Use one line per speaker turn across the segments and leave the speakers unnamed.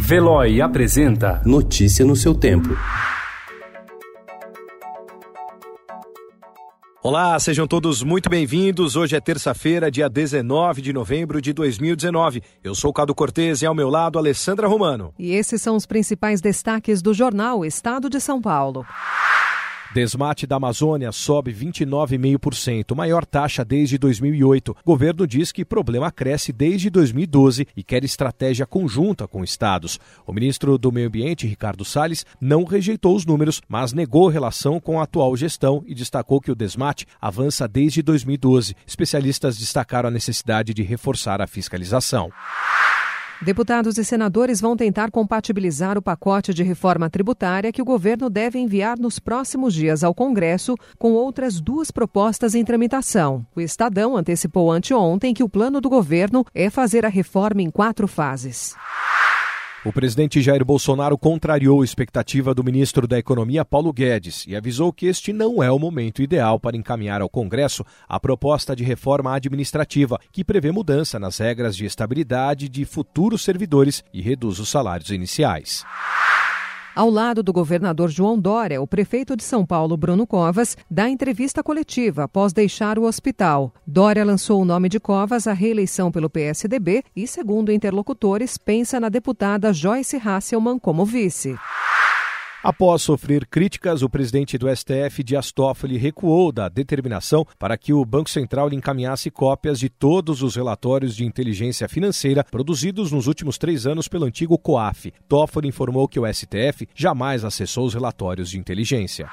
Veloy apresenta
Notícia no seu tempo.
Olá, sejam todos muito bem-vindos. Hoje é terça-feira, dia 19 de novembro de 2019. Eu sou Cado Cortez e ao meu lado Alessandra Romano.
E esses são os principais destaques do jornal Estado de São Paulo.
Desmate da Amazônia sobe 29,5%, maior taxa desde 2008. Governo diz que problema cresce desde 2012 e quer estratégia conjunta com estados. O ministro do Meio Ambiente, Ricardo Salles, não rejeitou os números, mas negou relação com a atual gestão e destacou que o desmate avança desde 2012. Especialistas destacaram a necessidade de reforçar a fiscalização.
Deputados e senadores vão tentar compatibilizar o pacote de reforma tributária que o governo deve enviar nos próximos dias ao Congresso com outras duas propostas em tramitação. O Estadão antecipou anteontem que o plano do governo é fazer a reforma em quatro fases.
O presidente Jair Bolsonaro contrariou a expectativa do ministro da Economia, Paulo Guedes, e avisou que este não é o momento ideal para encaminhar ao Congresso a proposta de reforma administrativa, que prevê mudança nas regras de estabilidade de futuros servidores e reduz os salários iniciais.
Ao lado do governador João Dória, o prefeito de São Paulo, Bruno Covas, dá entrevista coletiva após deixar o hospital. Dória lançou o nome de Covas à reeleição pelo PSDB e, segundo interlocutores, pensa na deputada Joyce Hasselman como vice.
Após sofrer críticas, o presidente do STF, Dias Toffoli, recuou da determinação para que o Banco Central lhe encaminhasse cópias de todos os relatórios de inteligência financeira produzidos nos últimos três anos pelo antigo COAF. Toffoli informou que o STF jamais acessou os relatórios de inteligência.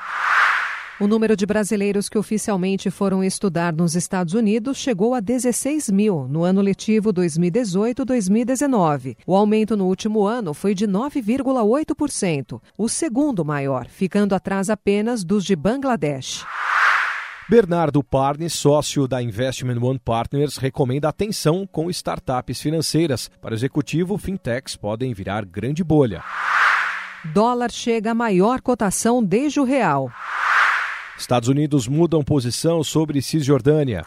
O número de brasileiros que oficialmente foram estudar nos Estados Unidos chegou a 16 mil no ano letivo 2018-2019. O aumento no último ano foi de 9,8%, o segundo maior, ficando atrás apenas dos de Bangladesh.
Bernardo Parnes, sócio da Investment One Partners, recomenda atenção com startups financeiras. Para o executivo, fintechs podem virar grande bolha.
Dólar chega à maior cotação desde o real.
Estados Unidos mudam posição sobre Cisjordânia.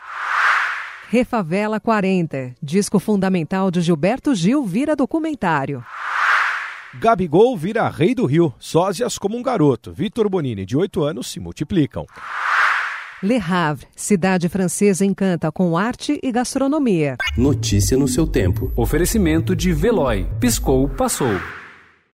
Refavela 40, disco fundamental de Gilberto Gil vira documentário.
Gabigol vira rei do Rio, sósias como um garoto. Vitor Bonini, de 8 anos, se multiplicam.
Le Havre, cidade francesa encanta com arte e gastronomia.
Notícia no seu tempo.
Oferecimento de Veloy. Piscou, passou.